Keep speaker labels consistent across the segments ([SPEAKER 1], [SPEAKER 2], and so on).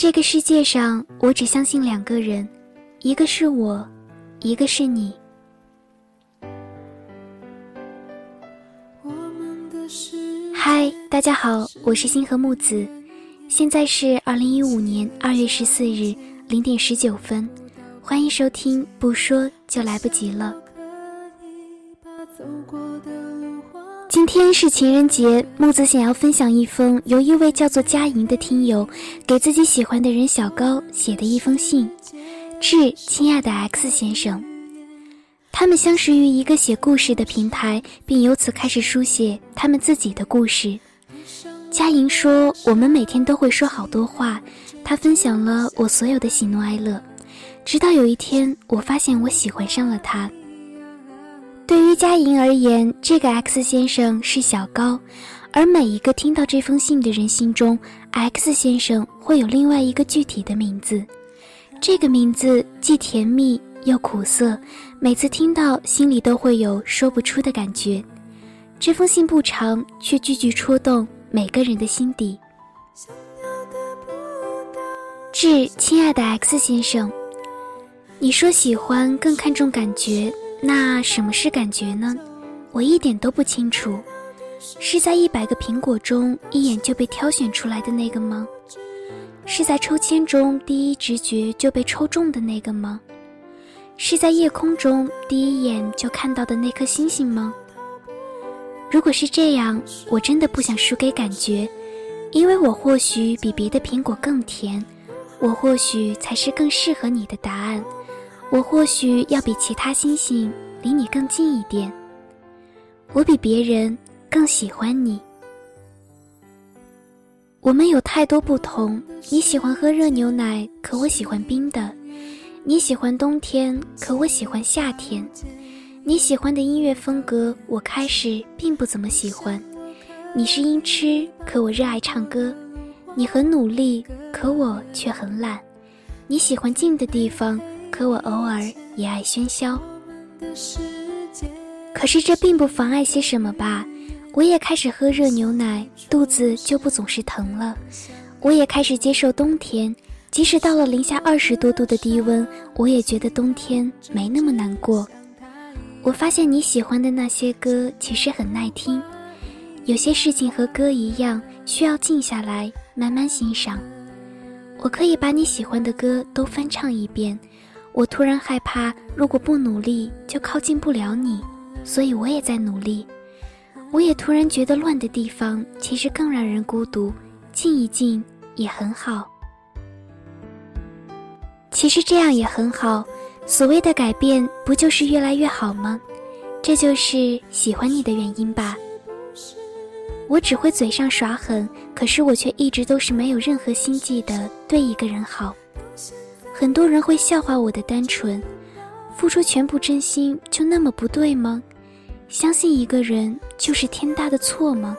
[SPEAKER 1] 这个世界上，我只相信两个人，一个是我，一个是你。嗨，大家好，我是星河木子，现在是二零一五年二月十四日零点十九分，欢迎收听，不说就来不及了。今天是情人节，木子想要分享一封由一位叫做佳莹的听友给自己喜欢的人小高写的一封信，致亲爱的 X 先生。他们相识于一个写故事的平台，并由此开始书写他们自己的故事。佳莹说：“我们每天都会说好多话，他分享了我所有的喜怒哀乐，直到有一天，我发现我喜欢上了他。”对于佳莹而言，这个 X 先生是小高，而每一个听到这封信的人心中，X 先生会有另外一个具体的名字。这个名字既甜蜜又苦涩，每次听到心里都会有说不出的感觉。这封信不长，却句句戳动每个人的心底。致亲爱的 X 先生，你说喜欢更看重感觉。那什么是感觉呢？我一点都不清楚。是在一百个苹果中一眼就被挑选出来的那个吗？是在抽签中第一直觉就被抽中的那个吗？是在夜空中第一眼就看到的那颗星星吗？如果是这样，我真的不想输给感觉，因为我或许比别的苹果更甜，我或许才是更适合你的答案。我或许要比其他星星离你更近一点，我比别人更喜欢你。我们有太多不同，你喜欢喝热牛奶，可我喜欢冰的；你喜欢冬天，可我喜欢夏天；你喜欢的音乐风格，我开始并不怎么喜欢。你是音痴，可我热爱唱歌；你很努力，可我却很懒；你喜欢静的地方。可我偶尔也爱喧嚣，可是这并不妨碍些什么吧？我也开始喝热牛奶，肚子就不总是疼了。我也开始接受冬天，即使到了零下二十多度的低温，我也觉得冬天没那么难过。我发现你喜欢的那些歌其实很耐听，有些事情和歌一样，需要静下来慢慢欣赏。我可以把你喜欢的歌都翻唱一遍。我突然害怕，如果不努力就靠近不了你，所以我也在努力。我也突然觉得乱的地方其实更让人孤独，静一静也很好。其实这样也很好，所谓的改变不就是越来越好吗？这就是喜欢你的原因吧。我只会嘴上耍狠，可是我却一直都是没有任何心计的对一个人好。很多人会笑话我的单纯，付出全部真心就那么不对吗？相信一个人就是天大的错吗？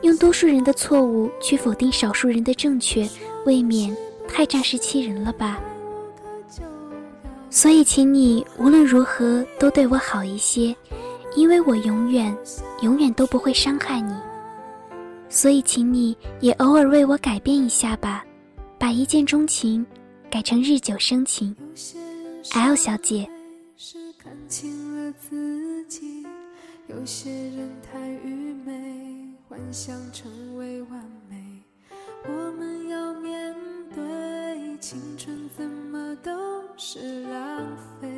[SPEAKER 1] 用多数人的错误去否定少数人的正确，未免太仗势欺人了吧？所以，请你无论如何都对我好一些，因为我永远、永远都不会伤害你。所以，请你也偶尔为我改变一下吧，把一见钟情。改成日久生情，L 小姐。是看清了自己，有些人太愚昧，幻想成为完美。我们要面对青春，怎么都是浪费。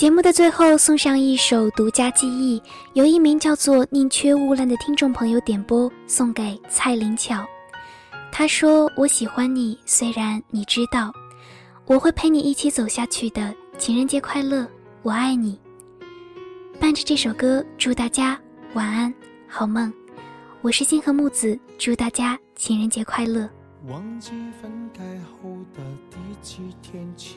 [SPEAKER 1] 节目的最后送上一首独家记忆，由一名叫做宁缺毋滥的听众朋友点播，送给蔡灵巧。他说：“我喜欢你，虽然你知道，我会陪你一起走下去的。情人节快乐，我爱你。”伴着这首歌，祝大家晚安，好梦。我是星河木子，祝大家情人节快乐。忘记分开后的第几天起。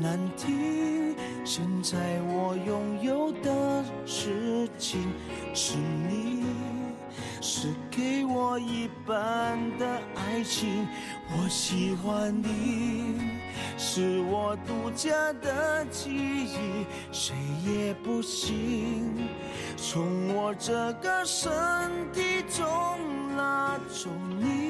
[SPEAKER 2] 难听，现在我拥有的事情是你，是给我一半的爱情。我喜欢你，是我独家的记忆，谁也不行。从我这个身体中拉走你，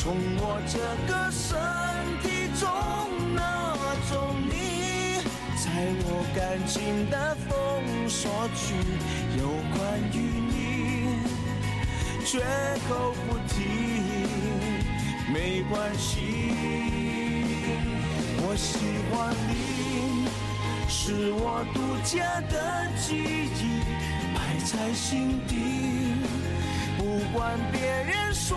[SPEAKER 2] 从我这个身体中拿走你。在我感情的封锁区，有关于你，绝口不提，没关系。我喜欢你，是我独家的记忆，摆在心底。不管别人说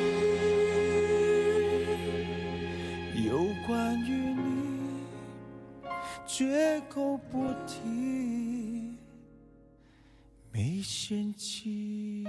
[SPEAKER 2] 绝口不提，没嫌弃。